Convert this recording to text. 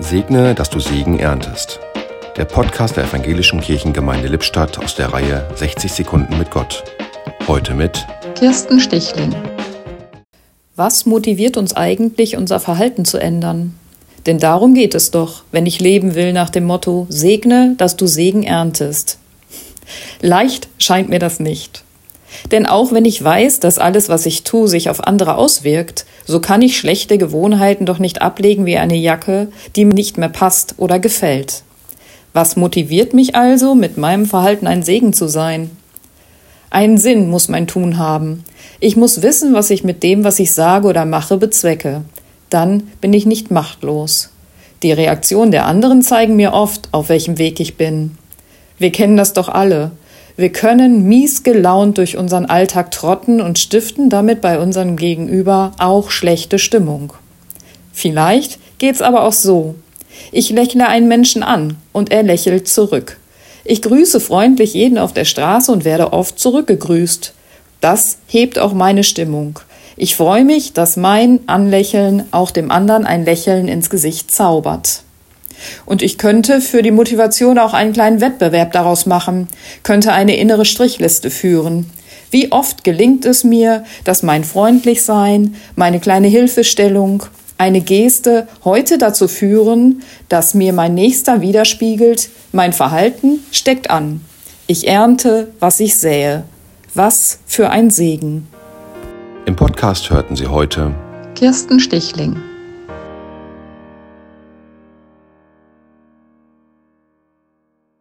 Segne, dass du Segen erntest. Der Podcast der Evangelischen Kirchengemeinde Lippstadt aus der Reihe 60 Sekunden mit Gott. Heute mit Kirsten Stichling. Was motiviert uns eigentlich, unser Verhalten zu ändern? Denn darum geht es doch, wenn ich leben will nach dem Motto Segne, dass du Segen erntest. Leicht scheint mir das nicht. Denn auch wenn ich weiß, dass alles, was ich tue, sich auf andere auswirkt, so kann ich schlechte Gewohnheiten doch nicht ablegen wie eine Jacke, die mir nicht mehr passt oder gefällt. Was motiviert mich also, mit meinem Verhalten ein Segen zu sein? Einen Sinn muss mein Tun haben. Ich muss wissen, was ich mit dem, was ich sage oder mache, bezwecke. Dann bin ich nicht machtlos. Die Reaktionen der anderen zeigen mir oft, auf welchem Weg ich bin. Wir kennen das doch alle. Wir können mies gelaunt durch unseren Alltag trotten und stiften damit bei unserem Gegenüber auch schlechte Stimmung. Vielleicht geht's aber auch so. Ich lächle einen Menschen an und er lächelt zurück. Ich grüße freundlich jeden auf der Straße und werde oft zurückgegrüßt. Das hebt auch meine Stimmung. Ich freue mich, dass mein Anlächeln auch dem anderen ein Lächeln ins Gesicht zaubert. Und ich könnte für die Motivation auch einen kleinen Wettbewerb daraus machen, könnte eine innere Strichliste führen. Wie oft gelingt es mir, dass mein Freundlichsein, meine kleine Hilfestellung, eine Geste heute dazu führen, dass mir mein Nächster widerspiegelt, mein Verhalten steckt an. Ich ernte, was ich sähe. Was für ein Segen. Im Podcast hörten Sie heute Kirsten Stichling.